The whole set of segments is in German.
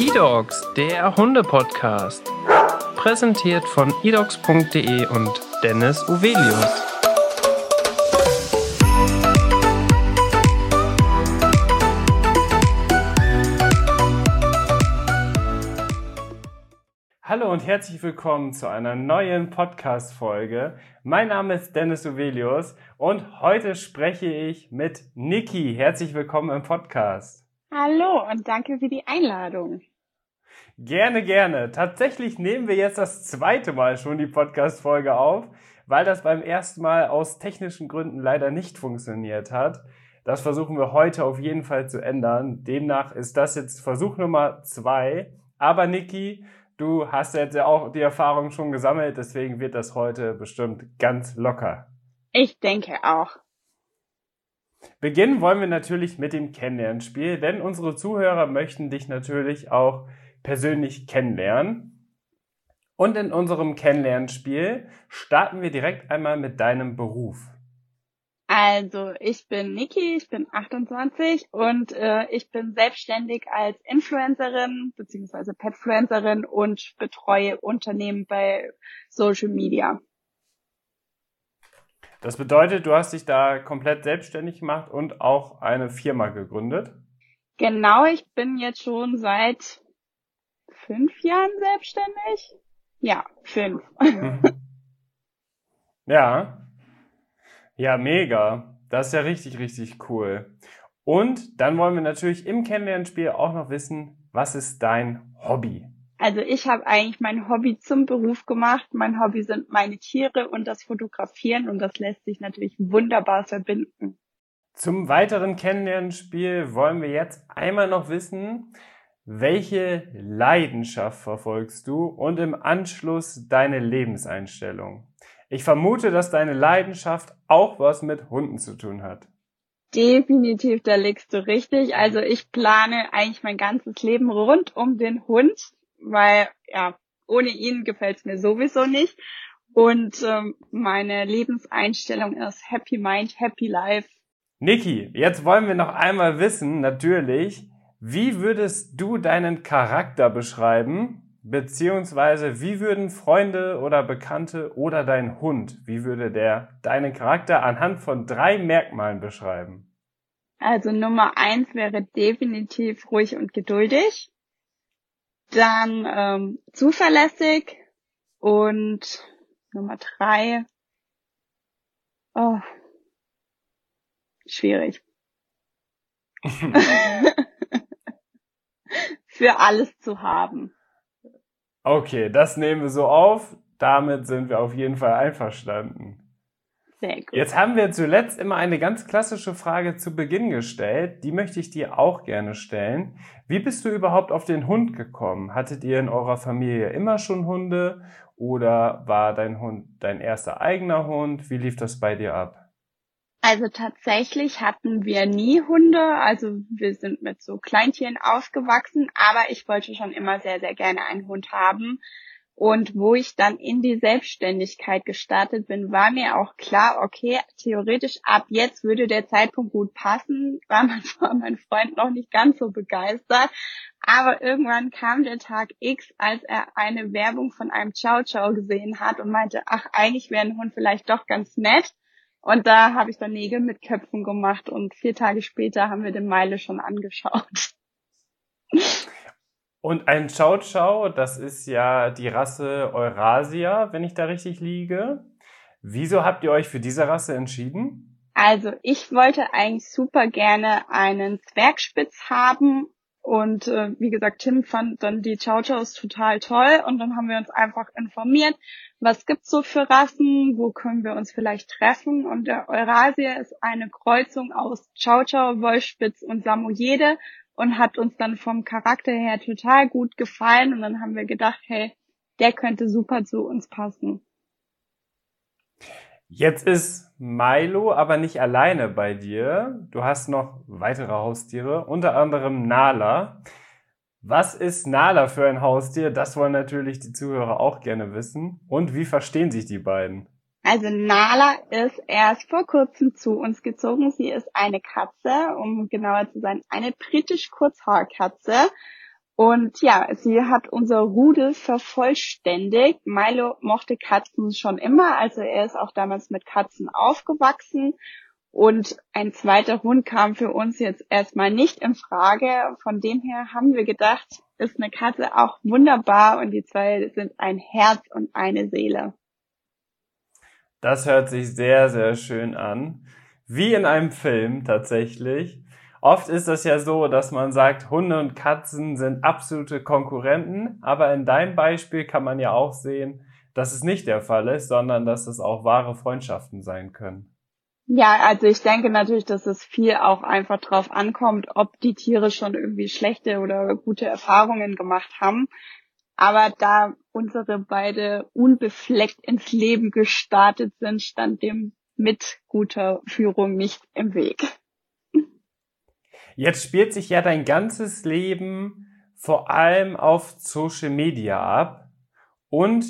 eDogs, der Hunde-Podcast. Präsentiert von edogs.de und Dennis Uvelius. Hallo und herzlich willkommen zu einer neuen Podcast-Folge. Mein Name ist Dennis Uvelius und heute spreche ich mit Niki. Herzlich willkommen im Podcast. Hallo und danke für die Einladung. Gerne, gerne. Tatsächlich nehmen wir jetzt das zweite Mal schon die Podcast-Folge auf, weil das beim ersten Mal aus technischen Gründen leider nicht funktioniert hat. Das versuchen wir heute auf jeden Fall zu ändern. Demnach ist das jetzt Versuch Nummer zwei. Aber Niki, du hast jetzt ja auch die Erfahrung schon gesammelt, deswegen wird das heute bestimmt ganz locker. Ich denke auch. Beginnen wollen wir natürlich mit dem Kennenlernspiel, denn unsere Zuhörer möchten dich natürlich auch persönlich kennenlernen. Und in unserem Kennenlernspiel starten wir direkt einmal mit deinem Beruf. Also, ich bin Niki, ich bin 28 und äh, ich bin selbstständig als Influencerin bzw. Petfluencerin und betreue Unternehmen bei Social Media. Das bedeutet, du hast dich da komplett selbstständig gemacht und auch eine Firma gegründet? Genau, ich bin jetzt schon seit fünf Jahren selbstständig. Ja, fünf. ja. Ja, mega. Das ist ja richtig, richtig cool. Und dann wollen wir natürlich im Kennenlernspiel auch noch wissen, was ist dein Hobby? Also ich habe eigentlich mein Hobby zum Beruf gemacht. Mein Hobby sind meine Tiere und das Fotografieren und das lässt sich natürlich wunderbar verbinden. Zum weiteren Kennenlernspiel wollen wir jetzt einmal noch wissen, welche Leidenschaft verfolgst du und im Anschluss deine Lebenseinstellung? Ich vermute, dass deine Leidenschaft auch was mit Hunden zu tun hat. Definitiv, da liegst du richtig. Also ich plane eigentlich mein ganzes Leben rund um den Hund weil ja, ohne ihn gefällt's mir sowieso nicht. Und ähm, meine Lebenseinstellung ist Happy Mind, Happy Life. Niki, jetzt wollen wir noch einmal wissen, natürlich, wie würdest du deinen Charakter beschreiben? Beziehungsweise, wie würden Freunde oder Bekannte oder dein Hund, wie würde der deinen Charakter anhand von drei Merkmalen beschreiben? Also Nummer eins wäre definitiv ruhig und geduldig. Dann ähm, zuverlässig und Nummer drei. Oh, schwierig. Für alles zu haben. Okay, das nehmen wir so auf. Damit sind wir auf jeden Fall einverstanden. Sehr gut. Jetzt haben wir zuletzt immer eine ganz klassische Frage zu Beginn gestellt. Die möchte ich dir auch gerne stellen. Wie bist du überhaupt auf den Hund gekommen? Hattet ihr in eurer Familie immer schon Hunde oder war dein Hund dein erster eigener Hund? Wie lief das bei dir ab? Also tatsächlich hatten wir nie Hunde, also wir sind mit so Kleintieren aufgewachsen, aber ich wollte schon immer sehr, sehr gerne einen Hund haben. Und wo ich dann in die Selbstständigkeit gestartet bin, war mir auch klar, okay, theoretisch ab jetzt würde der Zeitpunkt gut passen, war mein, war mein Freund noch nicht ganz so begeistert. Aber irgendwann kam der Tag X, als er eine Werbung von einem Ciao Ciao gesehen hat und meinte, ach, eigentlich wäre ein Hund vielleicht doch ganz nett. Und da habe ich dann Nägel mit Köpfen gemacht und vier Tage später haben wir den Meile schon angeschaut. Und ein Chow Chow, das ist ja die Rasse Eurasia, wenn ich da richtig liege. Wieso habt ihr euch für diese Rasse entschieden? Also ich wollte eigentlich super gerne einen Zwergspitz haben und äh, wie gesagt, Tim fand dann die Chow Chows total toll und dann haben wir uns einfach informiert, was gibt's so für Rassen, wo können wir uns vielleicht treffen und der Eurasia ist eine Kreuzung aus Chow Chow, Wollspitz und Samoyede und hat uns dann vom Charakter her total gut gefallen und dann haben wir gedacht, hey, der könnte super zu uns passen. Jetzt ist Milo aber nicht alleine bei dir. Du hast noch weitere Haustiere, unter anderem Nala. Was ist Nala für ein Haustier? Das wollen natürlich die Zuhörer auch gerne wissen. Und wie verstehen sich die beiden? Also Nala ist erst vor kurzem zu uns gezogen. Sie ist eine Katze, um genauer zu sein, eine britisch Kurzhaarkatze. Und ja, sie hat unser Rudel vervollständigt. Milo mochte Katzen schon immer, also er ist auch damals mit Katzen aufgewachsen. Und ein zweiter Hund kam für uns jetzt erstmal nicht in Frage. Von dem her haben wir gedacht, ist eine Katze auch wunderbar und die zwei sind ein Herz und eine Seele. Das hört sich sehr, sehr schön an. Wie in einem Film tatsächlich. Oft ist das ja so, dass man sagt, Hunde und Katzen sind absolute Konkurrenten, aber in deinem Beispiel kann man ja auch sehen, dass es nicht der Fall ist, sondern dass es auch wahre Freundschaften sein können. Ja, also ich denke natürlich, dass es viel auch einfach drauf ankommt, ob die Tiere schon irgendwie schlechte oder gute Erfahrungen gemacht haben. Aber da unsere beide unbefleckt ins Leben gestartet sind, stand dem mit guter Führung nicht im Weg. Jetzt spielt sich ja dein ganzes Leben vor allem auf Social Media ab. Und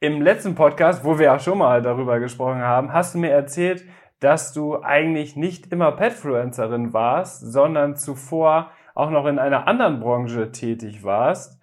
im letzten Podcast, wo wir ja schon mal darüber gesprochen haben, hast du mir erzählt, dass du eigentlich nicht immer Petfluencerin warst, sondern zuvor auch noch in einer anderen Branche tätig warst.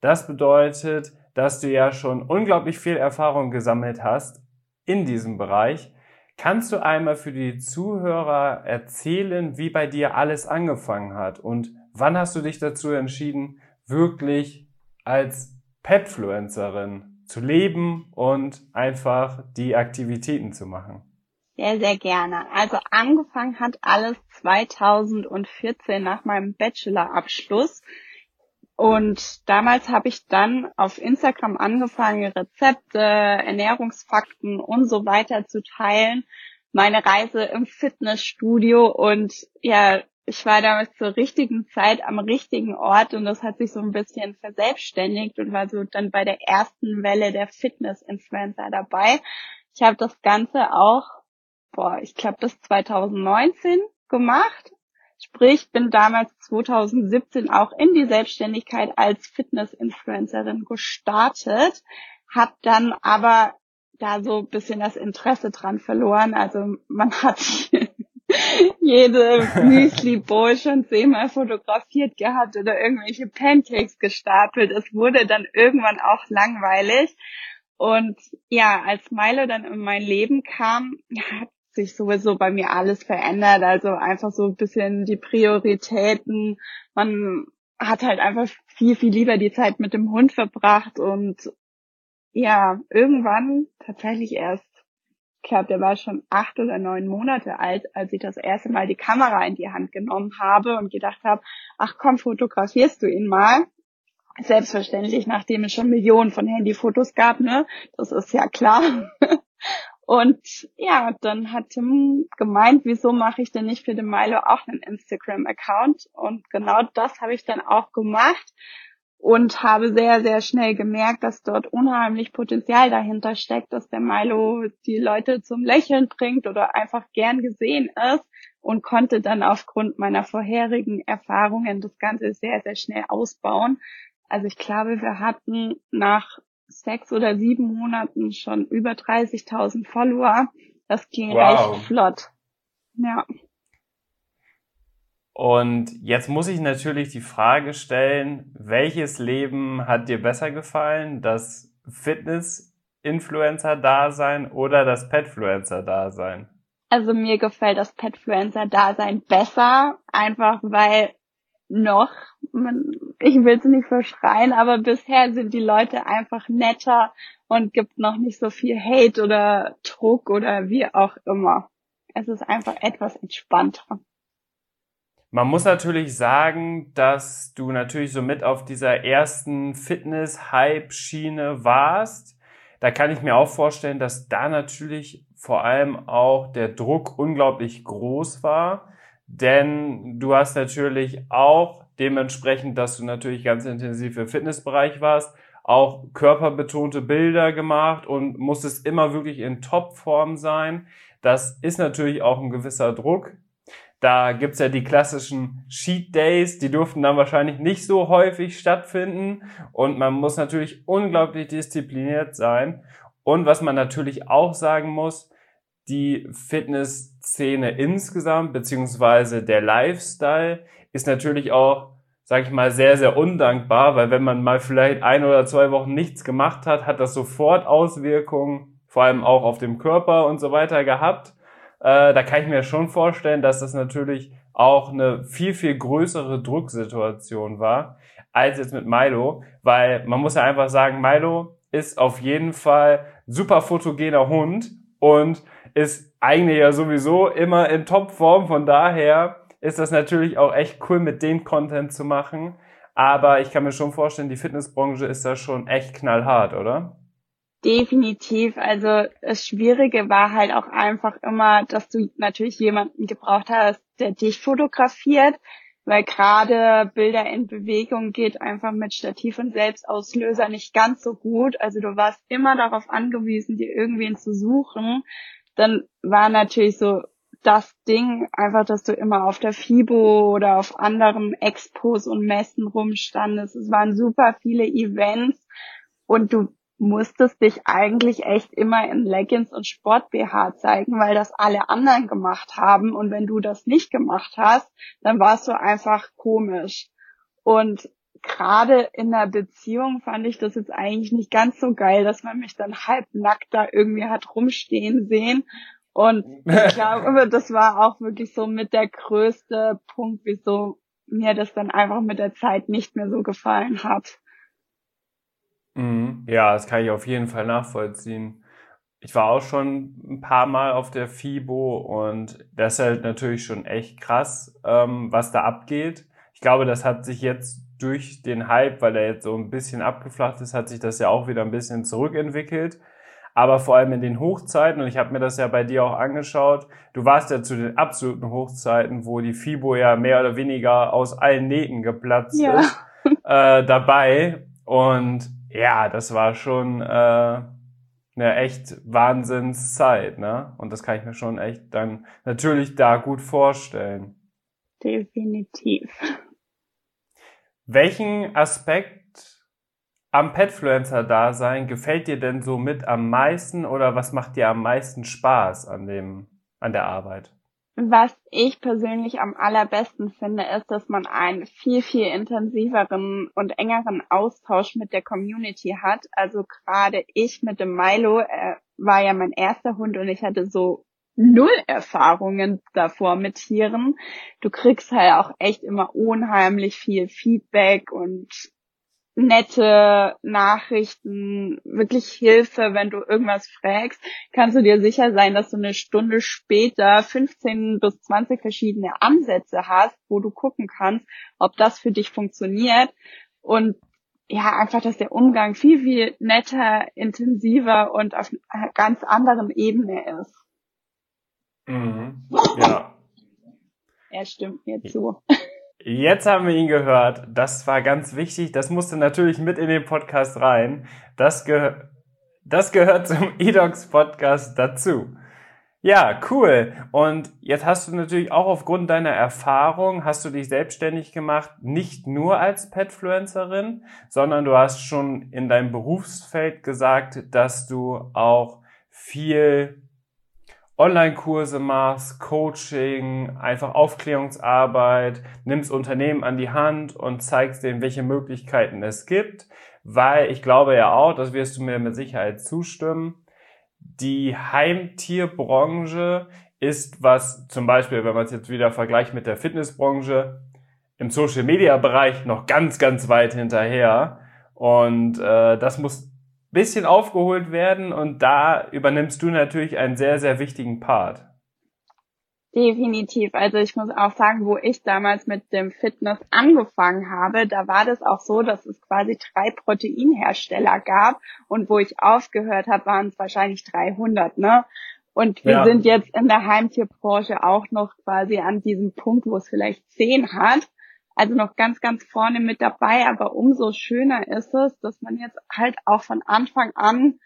Das bedeutet, dass du ja schon unglaublich viel Erfahrung gesammelt hast in diesem Bereich. Kannst du einmal für die Zuhörer erzählen, wie bei dir alles angefangen hat und wann hast du dich dazu entschieden, wirklich als Petfluencerin zu leben und einfach die Aktivitäten zu machen? Sehr, sehr gerne. Also angefangen hat alles 2014 nach meinem Bachelorabschluss. Und damals habe ich dann auf Instagram angefangen, Rezepte, Ernährungsfakten und so weiter zu teilen. Meine Reise im Fitnessstudio und ja, ich war damals zur richtigen Zeit am richtigen Ort und das hat sich so ein bisschen verselbstständigt und war so dann bei der ersten Welle der Fitness-Influencer dabei. Ich habe das Ganze auch, boah, ich glaube das 2019 gemacht Sprich, bin damals 2017 auch in die Selbstständigkeit als Fitness-Influencerin gestartet, habe dann aber da so bisschen das Interesse dran verloren. Also man hat jede Müsli-Bowl schon zehnmal fotografiert gehabt oder irgendwelche Pancakes gestapelt. Es wurde dann irgendwann auch langweilig. Und ja, als Milo dann in mein Leben kam, hat sich sowieso bei mir alles verändert. Also einfach so ein bisschen die Prioritäten. Man hat halt einfach viel, viel lieber die Zeit mit dem Hund verbracht und ja, irgendwann tatsächlich erst, ich glaube, der war schon acht oder neun Monate alt, als ich das erste Mal die Kamera in die Hand genommen habe und gedacht habe, ach komm, fotografierst du ihn mal. Selbstverständlich, nachdem es schon Millionen von Handyfotos gab, ne? Das ist ja klar. Und ja, dann hat Tim gemeint, wieso mache ich denn nicht für den Milo auch einen Instagram-Account? Und genau das habe ich dann auch gemacht und habe sehr, sehr schnell gemerkt, dass dort unheimlich Potenzial dahinter steckt, dass der Milo die Leute zum Lächeln bringt oder einfach gern gesehen ist und konnte dann aufgrund meiner vorherigen Erfahrungen das Ganze sehr, sehr schnell ausbauen. Also ich glaube, wir hatten nach sechs oder sieben Monaten schon über 30.000 Follower. Das ging wow. recht flott. Ja. Und jetzt muss ich natürlich die Frage stellen, welches Leben hat dir besser gefallen? Das Fitness-Influencer-Dasein oder das Petfluencer-Dasein? Also mir gefällt das Petfluencer-Dasein besser, einfach weil noch, ich will es nicht verschreien, aber bisher sind die Leute einfach netter und gibt noch nicht so viel Hate oder Druck oder wie auch immer. Es ist einfach etwas entspannter. Man muss natürlich sagen, dass du natürlich so mit auf dieser ersten Fitness-Hype-Schiene warst. Da kann ich mir auch vorstellen, dass da natürlich vor allem auch der Druck unglaublich groß war denn du hast natürlich auch dementsprechend, dass du natürlich ganz intensiv im Fitnessbereich warst, auch körperbetonte Bilder gemacht und musstest immer wirklich in Topform sein. Das ist natürlich auch ein gewisser Druck. Da gibt's ja die klassischen Cheat Days, die durften dann wahrscheinlich nicht so häufig stattfinden und man muss natürlich unglaublich diszipliniert sein. Und was man natürlich auch sagen muss, die Fitnessszene insgesamt, beziehungsweise der Lifestyle, ist natürlich auch sag ich mal, sehr, sehr undankbar, weil wenn man mal vielleicht ein oder zwei Wochen nichts gemacht hat, hat das sofort Auswirkungen, vor allem auch auf dem Körper und so weiter gehabt. Äh, da kann ich mir schon vorstellen, dass das natürlich auch eine viel, viel größere Drucksituation war als jetzt mit Milo, weil man muss ja einfach sagen, Milo ist auf jeden Fall super fotogener Hund und ist eigentlich ja sowieso immer in Topform. Von daher ist das natürlich auch echt cool, mit dem Content zu machen. Aber ich kann mir schon vorstellen, die Fitnessbranche ist da schon echt knallhart, oder? Definitiv. Also das Schwierige war halt auch einfach immer, dass du natürlich jemanden gebraucht hast, der dich fotografiert, weil gerade Bilder in Bewegung geht einfach mit Stativ und Selbstauslöser nicht ganz so gut. Also du warst immer darauf angewiesen, dir irgendwen zu suchen. Dann war natürlich so das Ding einfach, dass du immer auf der FIBO oder auf anderen Expos und Messen rumstandest. Es waren super viele Events und du musstest dich eigentlich echt immer in Leggings und Sport BH zeigen, weil das alle anderen gemacht haben. Und wenn du das nicht gemacht hast, dann warst du einfach komisch. Und gerade in der Beziehung fand ich das jetzt eigentlich nicht ganz so geil, dass man mich dann halbnackt da irgendwie hat rumstehen sehen. Und ich glaube, das war auch wirklich so mit der größte Punkt, wieso mir das dann einfach mit der Zeit nicht mehr so gefallen hat. Mhm. Ja, das kann ich auf jeden Fall nachvollziehen. Ich war auch schon ein paar Mal auf der FIBO und das ist halt natürlich schon echt krass, ähm, was da abgeht. Ich glaube, das hat sich jetzt durch den Hype, weil er jetzt so ein bisschen abgeflacht ist, hat sich das ja auch wieder ein bisschen zurückentwickelt. Aber vor allem in den Hochzeiten, und ich habe mir das ja bei dir auch angeschaut, du warst ja zu den absoluten Hochzeiten, wo die FIBO ja mehr oder weniger aus allen Nähten geplatzt ja. ist, äh, dabei. Und ja, das war schon äh, eine echt Wahnsinnszeit, ne? Und das kann ich mir schon echt dann natürlich da gut vorstellen. Definitiv. Welchen Aspekt am Petfluencer-Dasein gefällt dir denn so mit am meisten oder was macht dir am meisten Spaß an dem, an der Arbeit? Was ich persönlich am allerbesten finde, ist, dass man einen viel, viel intensiveren und engeren Austausch mit der Community hat. Also gerade ich mit dem Milo, er war ja mein erster Hund und ich hatte so null Erfahrungen davor mit Tieren. Du kriegst halt auch echt immer unheimlich viel Feedback und nette Nachrichten, wirklich Hilfe, wenn du irgendwas fragst, kannst du dir sicher sein, dass du eine Stunde später 15 bis 20 verschiedene Ansätze hast, wo du gucken kannst, ob das für dich funktioniert. Und ja, einfach, dass der Umgang viel, viel netter, intensiver und auf einer ganz anderen Ebene ist. Mhm. Ja. Er stimmt mir zu. Jetzt haben wir ihn gehört. Das war ganz wichtig. Das musste natürlich mit in den Podcast rein. Das, ge das gehört zum eDocs Podcast dazu. Ja, cool. Und jetzt hast du natürlich auch aufgrund deiner Erfahrung, hast du dich selbstständig gemacht, nicht nur als Petfluencerin, sondern du hast schon in deinem Berufsfeld gesagt, dass du auch viel Online-Kurse machst, Coaching, einfach Aufklärungsarbeit, nimmst Unternehmen an die Hand und zeigst denen, welche Möglichkeiten es gibt, weil ich glaube ja auch, das wirst du mir mit Sicherheit zustimmen, die Heimtierbranche ist was zum Beispiel, wenn man es jetzt wieder vergleicht mit der Fitnessbranche, im Social-Media-Bereich noch ganz, ganz weit hinterher. Und äh, das muss bisschen aufgeholt werden und da übernimmst du natürlich einen sehr, sehr wichtigen Part. Definitiv. Also ich muss auch sagen, wo ich damals mit dem Fitness angefangen habe, da war das auch so, dass es quasi drei Proteinhersteller gab und wo ich aufgehört habe, waren es wahrscheinlich 300, ne? Und wir ja. sind jetzt in der Heimtierbranche auch noch quasi an diesem Punkt, wo es vielleicht zehn hat also noch ganz, ganz vorne mit dabei. Aber umso schöner ist es, dass man jetzt halt auch von Anfang an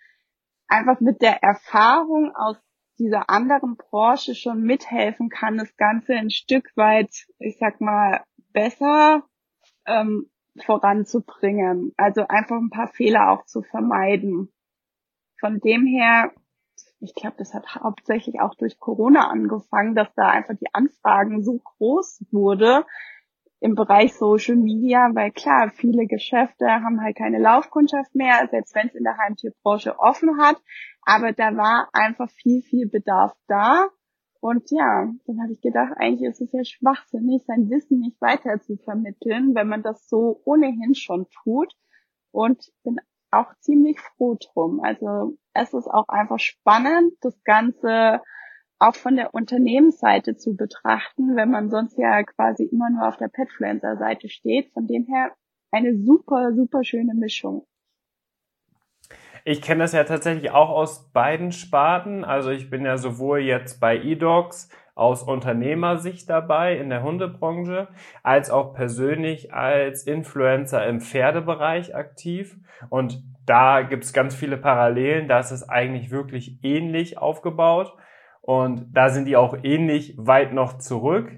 einfach mit der Erfahrung aus dieser anderen Branche schon mithelfen kann, das Ganze ein Stück weit, ich sag mal, besser ähm, voranzubringen. Also einfach ein paar Fehler auch zu vermeiden. Von dem her, ich glaube, das hat hauptsächlich auch durch Corona angefangen, dass da einfach die Anfragen so groß wurde, im Bereich Social Media, weil klar, viele Geschäfte haben halt keine Laufkundschaft mehr, selbst wenn es in der Heimtierbranche offen hat. Aber da war einfach viel, viel Bedarf da. Und ja, dann habe ich gedacht, eigentlich ist es ja schwachsinnig, sein Wissen nicht weiter zu vermitteln, wenn man das so ohnehin schon tut. Und bin auch ziemlich froh drum. Also es ist auch einfach spannend, das Ganze auch von der Unternehmensseite zu betrachten, wenn man sonst ja quasi immer nur auf der Petfluencer-Seite steht. Von dem her eine super, super schöne Mischung. Ich kenne das ja tatsächlich auch aus beiden Sparten. Also ich bin ja sowohl jetzt bei eDogs aus Unternehmersicht dabei in der Hundebranche, als auch persönlich als Influencer im Pferdebereich aktiv. Und da gibt es ganz viele Parallelen. Da ist es eigentlich wirklich ähnlich aufgebaut. Und da sind die auch ähnlich weit noch zurück.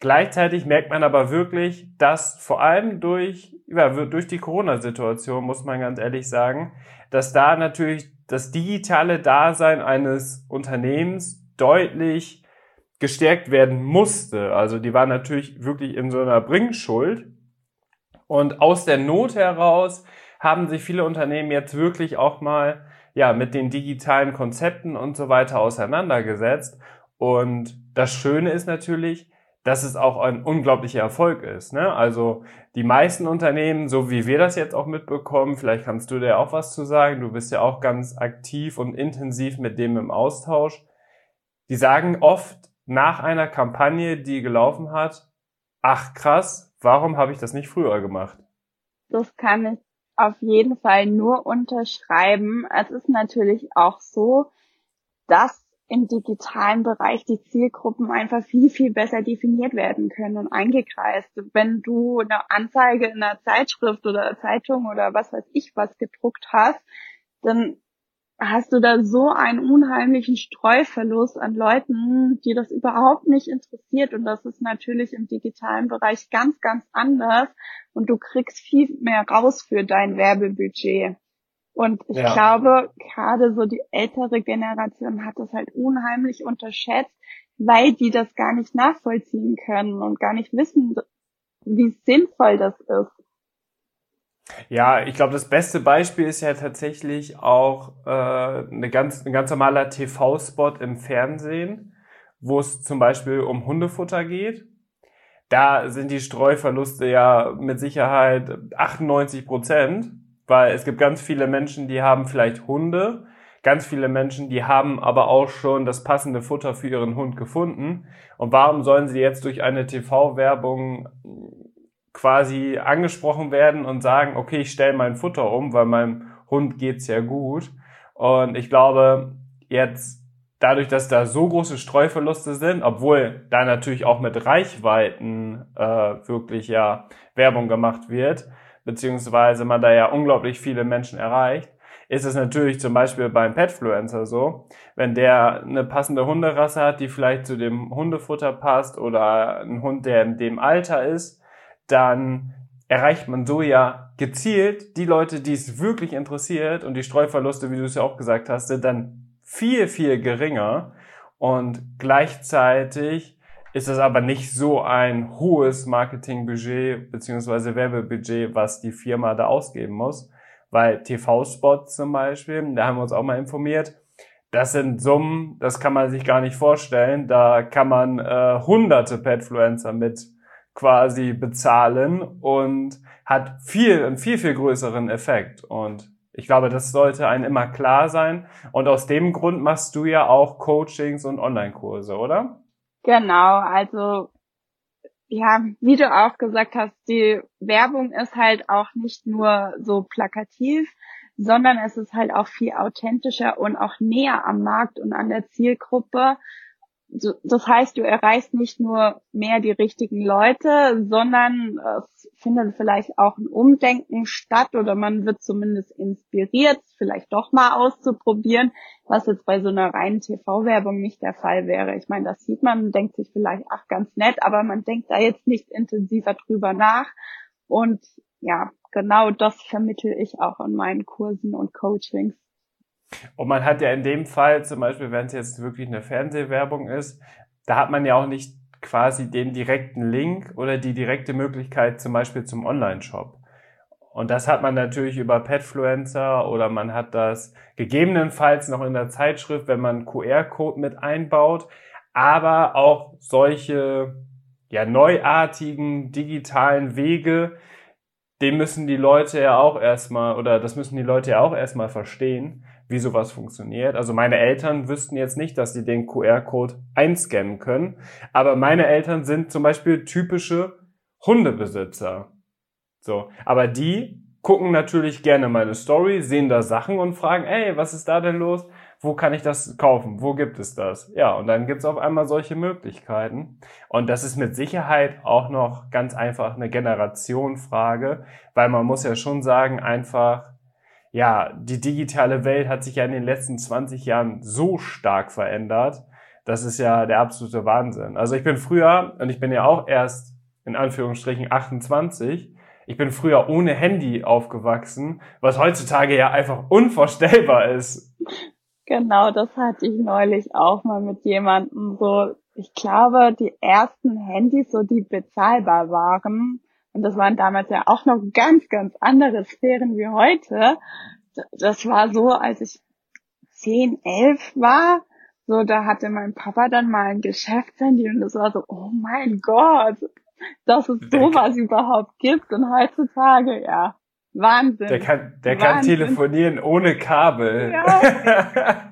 Gleichzeitig merkt man aber wirklich, dass vor allem durch, ja, durch die Corona-Situation, muss man ganz ehrlich sagen, dass da natürlich das digitale Dasein eines Unternehmens deutlich gestärkt werden musste. Also die war natürlich wirklich in so einer Bringschuld. Und aus der Not heraus haben sich viele Unternehmen jetzt wirklich auch mal ja, mit den digitalen Konzepten und so weiter auseinandergesetzt. Und das Schöne ist natürlich, dass es auch ein unglaublicher Erfolg ist. Ne? Also die meisten Unternehmen, so wie wir das jetzt auch mitbekommen, vielleicht kannst du dir auch was zu sagen, du bist ja auch ganz aktiv und intensiv mit dem im Austausch, die sagen oft nach einer Kampagne, die gelaufen hat, ach krass, warum habe ich das nicht früher gemacht? Das kann ich auf jeden Fall nur unterschreiben. Es ist natürlich auch so, dass im digitalen Bereich die Zielgruppen einfach viel, viel besser definiert werden können und eingekreist. Wenn du eine Anzeige in einer Zeitschrift oder Zeitung oder was weiß ich was gedruckt hast, dann hast du da so einen unheimlichen Streuverlust an Leuten, die das überhaupt nicht interessiert. Und das ist natürlich im digitalen Bereich ganz, ganz anders. Und du kriegst viel mehr raus für dein Werbebudget. Und ich ja. glaube, gerade so die ältere Generation hat das halt unheimlich unterschätzt, weil die das gar nicht nachvollziehen können und gar nicht wissen, wie sinnvoll das ist. Ja, ich glaube, das beste Beispiel ist ja tatsächlich auch äh, eine ganz, ein ganz normaler TV-Spot im Fernsehen, wo es zum Beispiel um Hundefutter geht. Da sind die Streuverluste ja mit Sicherheit 98 Prozent, weil es gibt ganz viele Menschen, die haben vielleicht Hunde, ganz viele Menschen, die haben aber auch schon das passende Futter für ihren Hund gefunden. Und warum sollen sie jetzt durch eine TV-Werbung quasi angesprochen werden und sagen, okay, ich stelle mein Futter um, weil meinem Hund geht's ja gut. Und ich glaube, jetzt dadurch, dass da so große Streuverluste sind, obwohl da natürlich auch mit Reichweiten äh, wirklich ja Werbung gemacht wird, beziehungsweise man da ja unglaublich viele Menschen erreicht, ist es natürlich zum Beispiel beim Petfluencer so, wenn der eine passende Hunderasse hat, die vielleicht zu dem Hundefutter passt oder ein Hund, der in dem Alter ist, dann erreicht man so ja gezielt die Leute, die es wirklich interessiert und die Streuverluste, wie du es ja auch gesagt hast, sind dann viel, viel geringer und gleichzeitig ist es aber nicht so ein hohes Marketingbudget beziehungsweise Werbebudget, was die Firma da ausgeben muss, weil TV-Spots zum Beispiel, da haben wir uns auch mal informiert, das sind Summen, das kann man sich gar nicht vorstellen. Da kann man äh, hunderte Petfluencer mit quasi bezahlen und hat viel, einen viel, viel größeren Effekt. Und ich glaube, das sollte einem immer klar sein. Und aus dem Grund machst du ja auch Coachings und Online-Kurse, oder? Genau, also ja, wie du auch gesagt hast, die Werbung ist halt auch nicht nur so plakativ, sondern es ist halt auch viel authentischer und auch näher am Markt und an der Zielgruppe das heißt, du erreichst nicht nur mehr die richtigen Leute, sondern es findet vielleicht auch ein Umdenken statt oder man wird zumindest inspiriert, vielleicht doch mal auszuprobieren, was jetzt bei so einer reinen TV-Werbung nicht der Fall wäre. Ich meine, das sieht man, denkt sich vielleicht, ach, ganz nett, aber man denkt da jetzt nicht intensiver drüber nach. Und ja, genau das vermittel ich auch in meinen Kursen und Coachings. Und man hat ja in dem Fall, zum Beispiel, wenn es jetzt wirklich eine Fernsehwerbung ist, da hat man ja auch nicht quasi den direkten Link oder die direkte Möglichkeit zum Beispiel zum Online-Shop. Und das hat man natürlich über Petfluencer oder man hat das gegebenenfalls noch in der Zeitschrift, wenn man QR-Code mit einbaut. Aber auch solche ja, neuartigen digitalen Wege, den müssen die Leute ja auch erstmal, oder das müssen die Leute ja auch erstmal verstehen, wie sowas funktioniert. Also meine Eltern wüssten jetzt nicht, dass sie den QR-Code einscannen können. Aber meine Eltern sind zum Beispiel typische Hundebesitzer. So. Aber die gucken natürlich gerne meine Story, sehen da Sachen und fragen, ey, was ist da denn los? Wo kann ich das kaufen? Wo gibt es das? Ja, und dann gibt's auf einmal solche Möglichkeiten. Und das ist mit Sicherheit auch noch ganz einfach eine Generationfrage, weil man muss ja schon sagen, einfach, ja, die digitale Welt hat sich ja in den letzten 20 Jahren so stark verändert. Das ist ja der absolute Wahnsinn. Also ich bin früher, und ich bin ja auch erst in Anführungsstrichen 28, ich bin früher ohne Handy aufgewachsen, was heutzutage ja einfach unvorstellbar ist. Genau, das hatte ich neulich auch mal mit jemandem so. Ich glaube, die ersten Handys, so die bezahlbar waren, und das waren damals ja auch noch ganz, ganz andere Sphären wie heute. Das war so, als ich zehn, elf war, so, da hatte mein Papa dann mal ein Geschäftshandy und das war so, oh mein Gott, dass es sowas überhaupt gibt und heutzutage, ja, Wahnsinn. Der kann, der Wahnsinn. kann telefonieren ohne Kabel. Ja.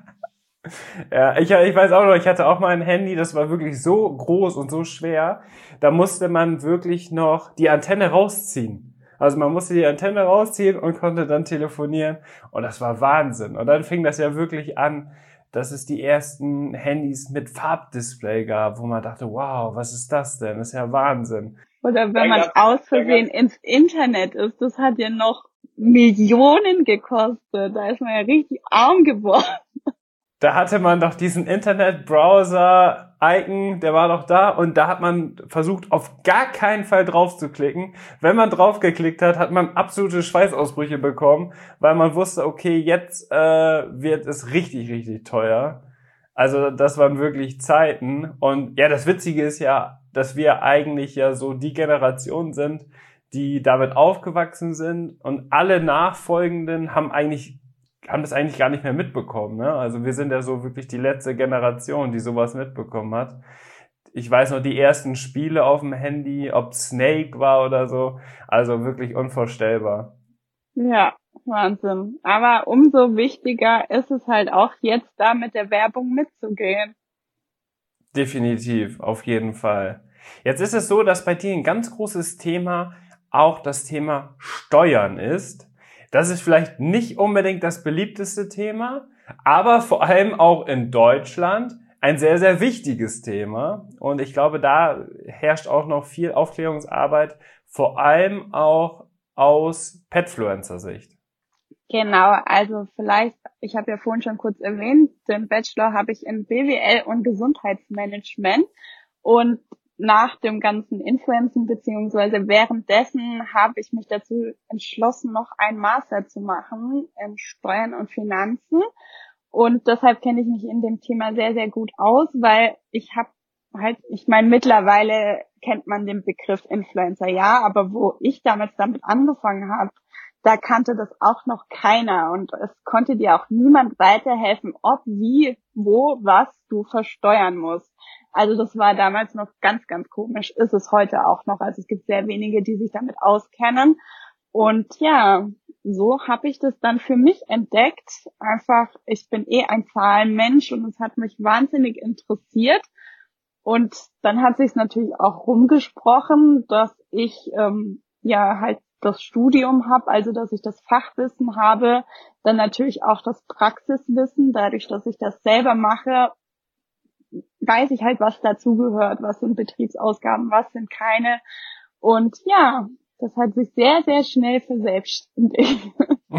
ja, ich, ich weiß auch noch, ich hatte auch mal ein Handy, das war wirklich so groß und so schwer. Da musste man wirklich noch die Antenne rausziehen. Also man musste die Antenne rausziehen und konnte dann telefonieren. Und das war Wahnsinn. Und dann fing das ja wirklich an, dass es die ersten Handys mit Farbdisplay gab, wo man dachte, wow, was ist das denn? Das ist ja Wahnsinn. Oder wenn man aus Versehen ins Internet ist, das hat ja noch Millionen gekostet. Da ist man ja richtig arm geworden. Da hatte man doch diesen Internet-Browser-Icon, der war doch da und da hat man versucht, auf gar keinen Fall drauf zu klicken. Wenn man draufgeklickt hat, hat man absolute Schweißausbrüche bekommen, weil man wusste, okay, jetzt äh, wird es richtig, richtig teuer. Also das waren wirklich Zeiten. Und ja, das Witzige ist ja, dass wir eigentlich ja so die Generation sind, die damit aufgewachsen sind und alle Nachfolgenden haben eigentlich haben das eigentlich gar nicht mehr mitbekommen. Ne? Also wir sind ja so wirklich die letzte Generation, die sowas mitbekommen hat. Ich weiß noch die ersten Spiele auf dem Handy, ob Snake war oder so. Also wirklich unvorstellbar. Ja, Wahnsinn. Aber umso wichtiger ist es halt auch jetzt da mit der Werbung mitzugehen. Definitiv, auf jeden Fall. Jetzt ist es so, dass bei dir ein ganz großes Thema auch das Thema Steuern ist. Das ist vielleicht nicht unbedingt das beliebteste Thema, aber vor allem auch in Deutschland ein sehr, sehr wichtiges Thema. Und ich glaube, da herrscht auch noch viel Aufklärungsarbeit, vor allem auch aus Petfluencer-Sicht. Genau, also vielleicht, ich habe ja vorhin schon kurz erwähnt, den Bachelor habe ich in BWL und Gesundheitsmanagement. Und nach dem ganzen Influencen beziehungsweise währenddessen habe ich mich dazu entschlossen, noch ein Master zu machen in Steuern und Finanzen. Und deshalb kenne ich mich in dem Thema sehr, sehr gut aus, weil ich habe halt, ich meine, mittlerweile kennt man den Begriff Influencer, ja, aber wo ich damals damit angefangen habe, da kannte das auch noch keiner und es konnte dir auch niemand weiterhelfen, ob, wie, wo, was du versteuern musst. Also das war damals noch ganz, ganz komisch, ist es heute auch noch. Also es gibt sehr wenige, die sich damit auskennen. Und ja, so habe ich das dann für mich entdeckt. Einfach, ich bin eh ein Zahlenmensch und es hat mich wahnsinnig interessiert. Und dann hat sich natürlich auch rumgesprochen, dass ich ähm, ja halt das Studium habe, also dass ich das Fachwissen habe, dann natürlich auch das Praxiswissen, dadurch, dass ich das selber mache weiß ich halt, was dazugehört, was sind Betriebsausgaben, was sind keine. Und ja, das hat sich sehr, sehr schnell verselbstständigt.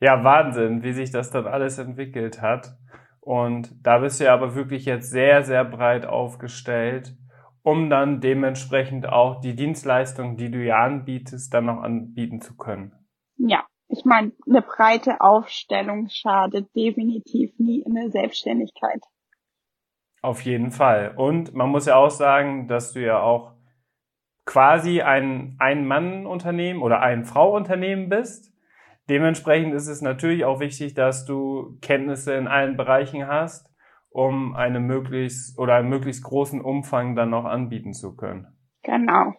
ja, Wahnsinn, wie sich das dann alles entwickelt hat. Und da bist du ja aber wirklich jetzt sehr, sehr breit aufgestellt, um dann dementsprechend auch die Dienstleistung, die du ja anbietest, dann noch anbieten zu können. Ja, ich meine, eine breite Aufstellung schadet definitiv nie in der Selbstständigkeit. Auf jeden Fall. Und man muss ja auch sagen, dass du ja auch quasi ein Ein-Mann-Unternehmen oder ein Frau-Unternehmen bist. Dementsprechend ist es natürlich auch wichtig, dass du Kenntnisse in allen Bereichen hast, um eine möglichst oder einen möglichst großen Umfang dann noch anbieten zu können. Genau.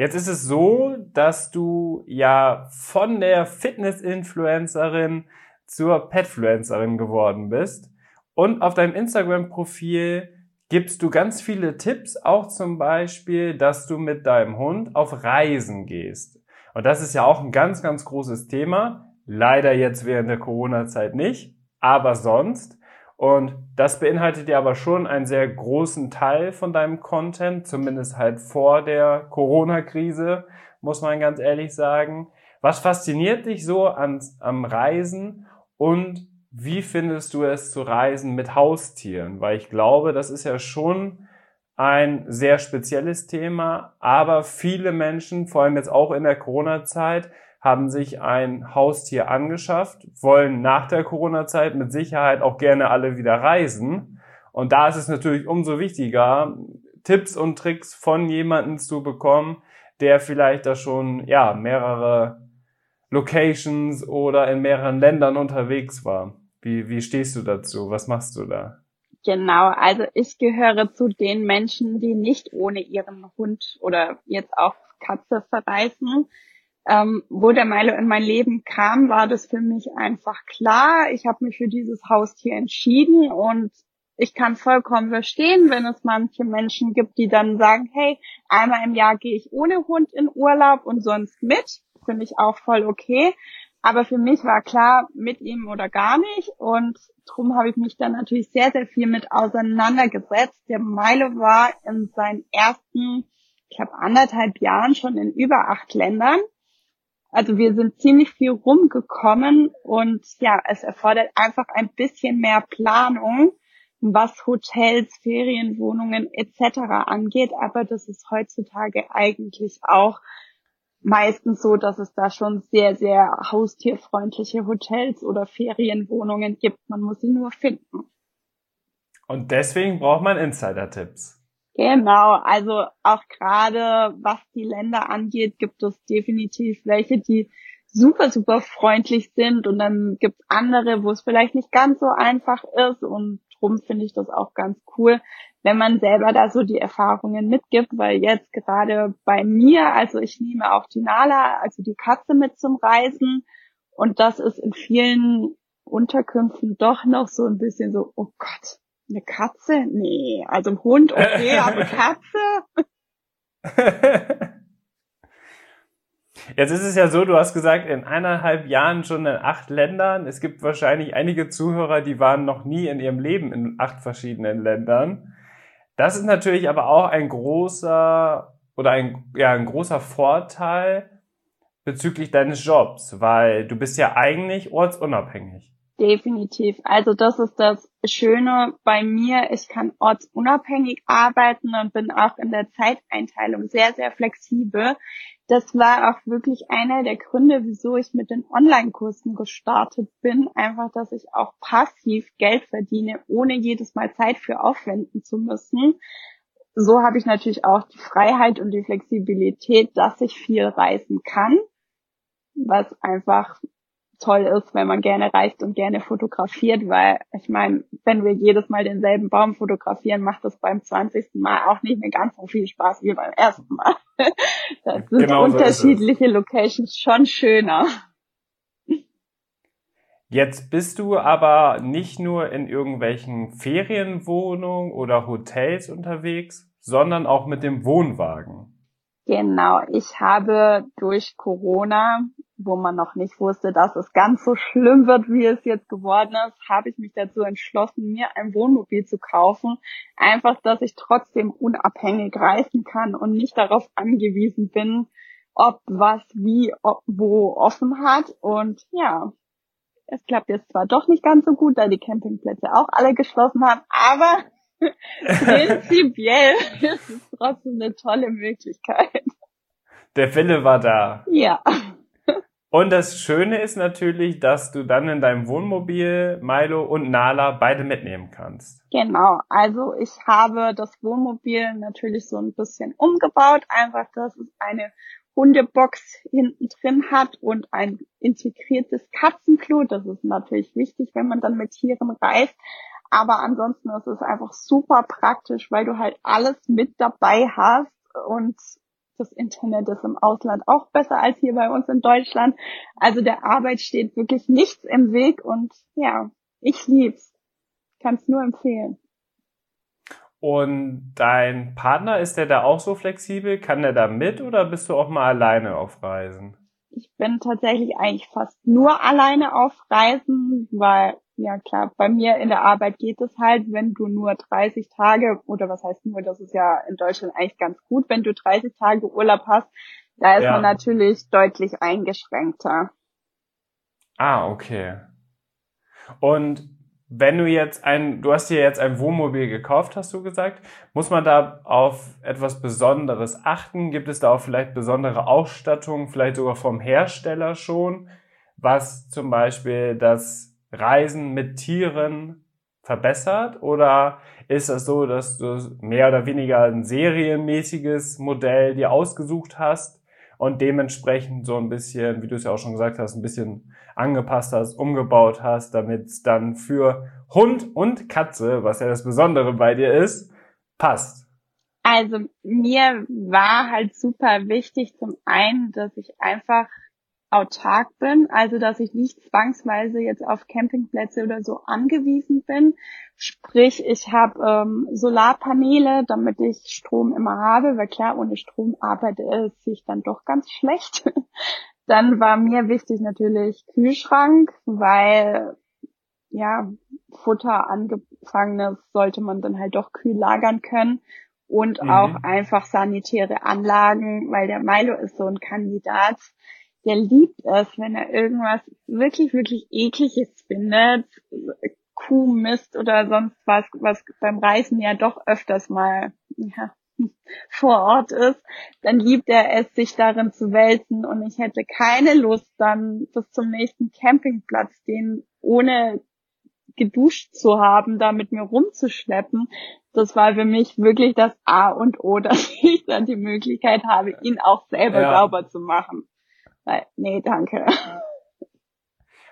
Jetzt ist es so, dass du ja von der Fitness-Influencerin zur Petfluencerin geworden bist. Und auf deinem Instagram-Profil gibst du ganz viele Tipps, auch zum Beispiel, dass du mit deinem Hund auf Reisen gehst. Und das ist ja auch ein ganz, ganz großes Thema. Leider jetzt während der Corona-Zeit nicht, aber sonst. Und das beinhaltet ja aber schon einen sehr großen Teil von deinem Content, zumindest halt vor der Corona-Krise, muss man ganz ehrlich sagen. Was fasziniert dich so ans, am Reisen und wie findest du es zu reisen mit Haustieren? Weil ich glaube, das ist ja schon ein sehr spezielles Thema, aber viele Menschen, vor allem jetzt auch in der Corona-Zeit, haben sich ein Haustier angeschafft, wollen nach der Corona-Zeit mit Sicherheit auch gerne alle wieder reisen. Und da ist es natürlich umso wichtiger, Tipps und Tricks von jemandem zu bekommen, der vielleicht da schon, ja, mehrere Locations oder in mehreren Ländern unterwegs war. Wie, wie stehst du dazu? Was machst du da? Genau, also ich gehöre zu den Menschen, die nicht ohne ihren Hund oder jetzt auch Katze verreisen. Ähm, wo der Milo in mein Leben kam, war das für mich einfach klar. Ich habe mich für dieses Haustier entschieden und ich kann vollkommen verstehen, wenn es manche Menschen gibt, die dann sagen, hey, einmal im Jahr gehe ich ohne Hund in Urlaub und sonst mit. Finde ich auch voll okay. Aber für mich war klar, mit ihm oder gar nicht. Und darum habe ich mich dann natürlich sehr, sehr viel mit auseinandergesetzt. Der Milo war in seinen ersten, ich glaube, anderthalb Jahren schon in über acht Ländern. Also wir sind ziemlich viel rumgekommen und ja, es erfordert einfach ein bisschen mehr Planung, was Hotels, Ferienwohnungen etc. angeht. Aber das ist heutzutage eigentlich auch meistens so, dass es da schon sehr, sehr haustierfreundliche Hotels oder Ferienwohnungen gibt. Man muss sie nur finden. Und deswegen braucht man Insider-Tipps. Genau, also auch gerade was die Länder angeht, gibt es definitiv welche, die super, super freundlich sind. Und dann gibt es andere, wo es vielleicht nicht ganz so einfach ist. Und drum finde ich das auch ganz cool, wenn man selber da so die Erfahrungen mitgibt, weil jetzt gerade bei mir, also ich nehme auch die Nala, also die Katze mit zum Reisen. Und das ist in vielen Unterkünften doch noch so ein bisschen so, oh Gott, eine Katze? Nee, also ein Hund, okay, aber Katze? Jetzt ist es ja so, du hast gesagt, in eineinhalb Jahren schon in acht Ländern. Es gibt wahrscheinlich einige Zuhörer, die waren noch nie in ihrem Leben in acht verschiedenen Ländern. Das ist natürlich aber auch ein großer oder ein, ja, ein großer Vorteil bezüglich deines Jobs, weil du bist ja eigentlich ortsunabhängig. Definitiv. Also das ist das Schöne bei mir. Ich kann ortsunabhängig arbeiten und bin auch in der Zeiteinteilung sehr, sehr flexibel. Das war auch wirklich einer der Gründe, wieso ich mit den Online-Kursen gestartet bin. Einfach, dass ich auch passiv Geld verdiene, ohne jedes Mal Zeit für aufwenden zu müssen. So habe ich natürlich auch die Freiheit und die Flexibilität, dass ich viel reisen kann, was einfach toll ist, wenn man gerne reist und gerne fotografiert, weil ich meine, wenn wir jedes Mal denselben Baum fotografieren, macht das beim 20. Mal auch nicht mehr ganz so viel Spaß wie beim ersten Mal. Das sind genau unterschiedliche so Locations schon schöner. Jetzt bist du aber nicht nur in irgendwelchen Ferienwohnungen oder Hotels unterwegs, sondern auch mit dem Wohnwagen. Genau, ich habe durch Corona wo man noch nicht wusste, dass es ganz so schlimm wird, wie es jetzt geworden ist, habe ich mich dazu entschlossen, mir ein Wohnmobil zu kaufen. Einfach, dass ich trotzdem unabhängig reisen kann und nicht darauf angewiesen bin, ob was wie ob, wo offen hat. Und ja, es klappt jetzt zwar doch nicht ganz so gut, da die Campingplätze auch alle geschlossen haben, aber prinzipiell ist es trotzdem eine tolle Möglichkeit. Der Wille war da. Ja. Und das Schöne ist natürlich, dass du dann in deinem Wohnmobil Milo und Nala beide mitnehmen kannst. Genau, also ich habe das Wohnmobil natürlich so ein bisschen umgebaut, einfach, dass es eine Hundebox hinten drin hat und ein integriertes Katzenklo. Das ist natürlich wichtig, wenn man dann mit Tieren reist. Aber ansonsten ist es einfach super praktisch, weil du halt alles mit dabei hast und das Internet ist im Ausland auch besser als hier bei uns in Deutschland. Also der Arbeit steht wirklich nichts im Weg und ja, ich lieb's. Kann es nur empfehlen. Und dein Partner, ist der da auch so flexibel? Kann der da mit oder bist du auch mal alleine auf Reisen? Ich bin tatsächlich eigentlich fast nur alleine auf Reisen, weil ja klar, bei mir in der Arbeit geht es halt, wenn du nur 30 Tage, oder was heißt nur, das ist ja in Deutschland eigentlich ganz gut, wenn du 30 Tage Urlaub hast, da ist ja. man natürlich deutlich eingeschränkter. Ah, okay. Und wenn du jetzt ein, du hast dir jetzt ein Wohnmobil gekauft, hast du gesagt, muss man da auf etwas Besonderes achten? Gibt es da auch vielleicht besondere Ausstattung, vielleicht sogar vom Hersteller schon, was zum Beispiel das Reisen mit Tieren verbessert? Oder ist das so, dass du mehr oder weniger ein serienmäßiges Modell dir ausgesucht hast und dementsprechend so ein bisschen, wie du es ja auch schon gesagt hast, ein bisschen angepasst hast, umgebaut hast, damit es dann für Hund und Katze, was ja das Besondere bei dir ist, passt? Also mir war halt super wichtig zum einen, dass ich einfach autark bin, also dass ich nicht zwangsweise jetzt auf Campingplätze oder so angewiesen bin. Sprich, ich habe ähm, Solarpaneele, damit ich Strom immer habe, weil klar, ohne Strom arbeite ich dann doch ganz schlecht. dann war mir wichtig natürlich Kühlschrank, weil ja, Futter angefangenes sollte man dann halt doch kühl lagern können und mhm. auch einfach sanitäre Anlagen, weil der Milo ist so ein Kandidat, der liebt es, wenn er irgendwas wirklich, wirklich ekliges findet, Kuhmist oder sonst was, was beim Reisen ja doch öfters mal ja, vor Ort ist, dann liebt er es, sich darin zu wälzen und ich hätte keine Lust, dann bis zum nächsten Campingplatz den ohne geduscht zu haben, da mit mir rumzuschleppen. Das war für mich wirklich das A und O, dass ich dann die Möglichkeit habe, ihn auch selber ja. sauber zu machen. Nee, danke.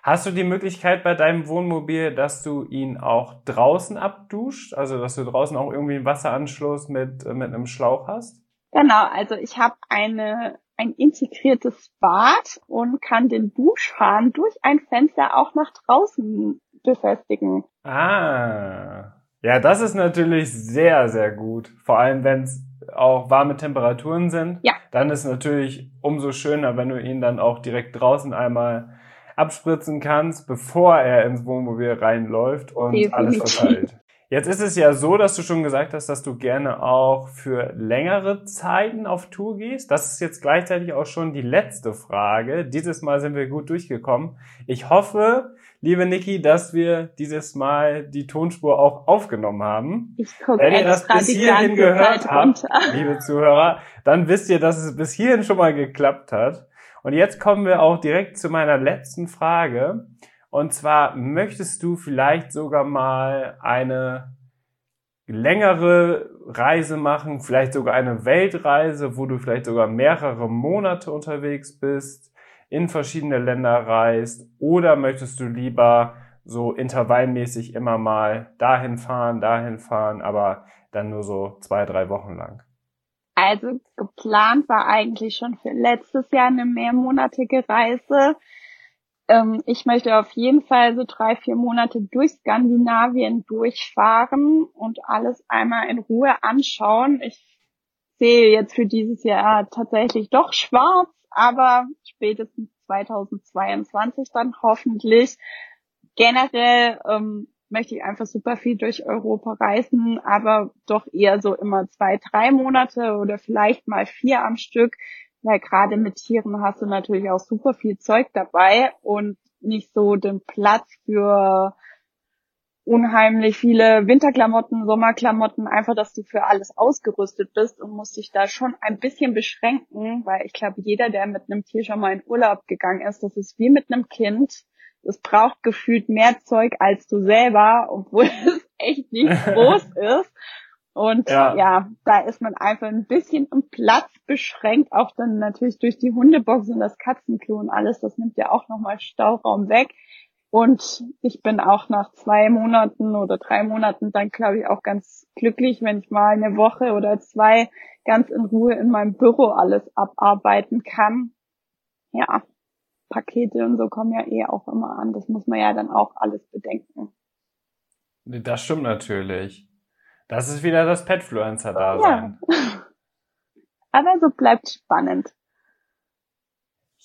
Hast du die Möglichkeit bei deinem Wohnmobil, dass du ihn auch draußen abduscht? Also, dass du draußen auch irgendwie einen Wasseranschluss mit, äh, mit einem Schlauch hast? Genau, also ich habe eine ein integriertes Bad und kann den Duschhahn durch ein Fenster auch nach draußen befestigen. Ah, ja, das ist natürlich sehr, sehr gut. Vor allem, wenn es auch warme Temperaturen sind. Ja. Dann ist natürlich umso schöner, wenn du ihn dann auch direkt draußen einmal abspritzen kannst, bevor er ins Wohnmobil reinläuft und Definitiv. alles verteilt. Jetzt ist es ja so, dass du schon gesagt hast, dass du gerne auch für längere Zeiten auf Tour gehst. Das ist jetzt gleichzeitig auch schon die letzte Frage. Dieses Mal sind wir gut durchgekommen. Ich hoffe, liebe Niki, dass wir dieses Mal die Tonspur auch aufgenommen haben. Ich gucke Wenn ihr das bis hierhin gehört habt, liebe Zuhörer, dann wisst ihr, dass es bis hierhin schon mal geklappt hat. Und jetzt kommen wir auch direkt zu meiner letzten Frage. Und zwar möchtest du vielleicht sogar mal eine längere Reise machen, vielleicht sogar eine Weltreise, wo du vielleicht sogar mehrere Monate unterwegs bist in verschiedene Länder reist oder möchtest du lieber so intervallmäßig immer mal dahin fahren, dahin fahren, aber dann nur so zwei, drei Wochen lang? Also geplant war eigentlich schon für letztes Jahr eine mehrmonatige Reise. Ähm, ich möchte auf jeden Fall so drei, vier Monate durch Skandinavien durchfahren und alles einmal in Ruhe anschauen. Ich sehe jetzt für dieses Jahr tatsächlich doch schwarz, aber spätestens 2022 dann hoffentlich. Generell ähm, möchte ich einfach super viel durch Europa reisen, aber doch eher so immer zwei, drei Monate oder vielleicht mal vier am Stück, weil gerade mit Tieren hast du natürlich auch super viel Zeug dabei und nicht so den Platz für unheimlich viele Winterklamotten, Sommerklamotten, einfach, dass du für alles ausgerüstet bist und musst dich da schon ein bisschen beschränken, weil ich glaube, jeder, der mit einem Tier schon mal in Urlaub gegangen ist, das ist wie mit einem Kind. Es braucht gefühlt mehr Zeug als du selber, obwohl es echt nicht groß ist. Und ja. ja. da ist man einfach ein bisschen im Platz beschränkt, auch dann natürlich durch die Hundebox und das Katzenklo und alles, das nimmt ja auch nochmal Stauraum weg. Und ich bin auch nach zwei Monaten oder drei Monaten dann, glaube ich, auch ganz glücklich, wenn ich mal eine Woche oder zwei ganz in Ruhe in meinem Büro alles abarbeiten kann. Ja, Pakete und so kommen ja eh auch immer an. Das muss man ja dann auch alles bedenken. Das stimmt natürlich. Das ist wieder das Petfluencer-Dasein. Ja. Aber so bleibt spannend.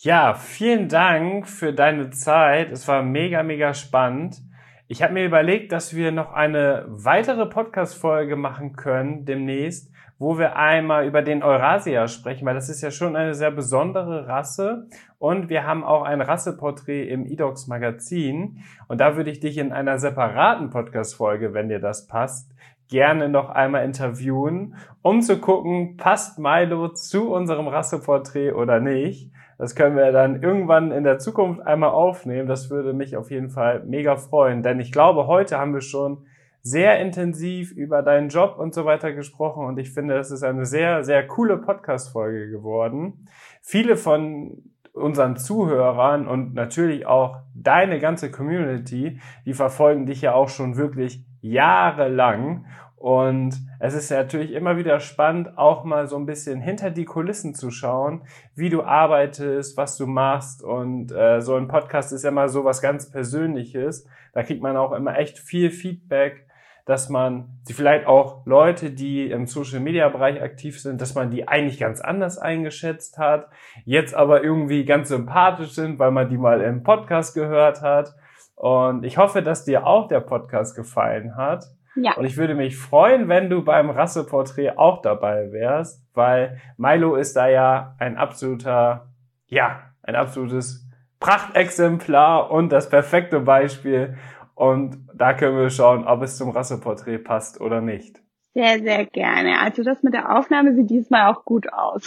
Ja, vielen Dank für deine Zeit. Es war mega, mega spannend. Ich habe mir überlegt, dass wir noch eine weitere Podcast-Folge machen können demnächst, wo wir einmal über den Eurasia sprechen, weil das ist ja schon eine sehr besondere Rasse und wir haben auch ein Rasseporträt im eDocs Magazin und da würde ich dich in einer separaten Podcast-Folge, wenn dir das passt, gerne noch einmal interviewen, um zu gucken, passt Milo zu unserem Rasseporträt oder nicht. Das können wir dann irgendwann in der Zukunft einmal aufnehmen. Das würde mich auf jeden Fall mega freuen, denn ich glaube, heute haben wir schon sehr intensiv über deinen Job und so weiter gesprochen und ich finde, das ist eine sehr, sehr coole Podcast-Folge geworden. Viele von unseren Zuhörern und natürlich auch deine ganze Community, die verfolgen dich ja auch schon wirklich jahrelang und es ist natürlich immer wieder spannend, auch mal so ein bisschen hinter die Kulissen zu schauen, wie du arbeitest, was du machst. Und äh, so ein Podcast ist ja immer so was ganz Persönliches. Da kriegt man auch immer echt viel Feedback, dass man die vielleicht auch Leute, die im Social Media Bereich aktiv sind, dass man die eigentlich ganz anders eingeschätzt hat, jetzt aber irgendwie ganz sympathisch sind, weil man die mal im Podcast gehört hat. Und ich hoffe, dass dir auch der Podcast gefallen hat. Ja. Und ich würde mich freuen, wenn du beim Rasseporträt auch dabei wärst, weil Milo ist da ja ein absoluter, ja, ein absolutes Prachtexemplar und das perfekte Beispiel. Und da können wir schauen, ob es zum Rasseporträt passt oder nicht. Sehr, sehr gerne. Also das mit der Aufnahme sieht diesmal auch gut aus.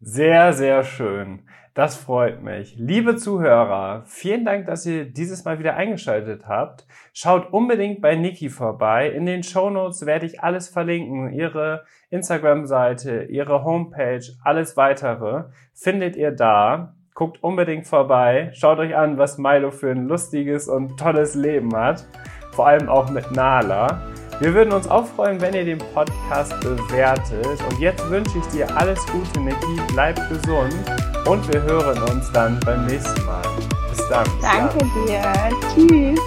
Sehr, sehr schön. Das freut mich. Liebe Zuhörer, vielen Dank, dass ihr dieses Mal wieder eingeschaltet habt. Schaut unbedingt bei Niki vorbei. In den Show Notes werde ich alles verlinken. Ihre Instagram-Seite, ihre Homepage, alles weitere findet ihr da. Guckt unbedingt vorbei. Schaut euch an, was Milo für ein lustiges und tolles Leben hat. Vor allem auch mit Nala. Wir würden uns auch freuen, wenn ihr den Podcast bewertet. Und jetzt wünsche ich dir alles Gute, Niki. Bleib gesund und wir hören uns dann beim nächsten Mal. Bis dann. Danke dir. Tschüss.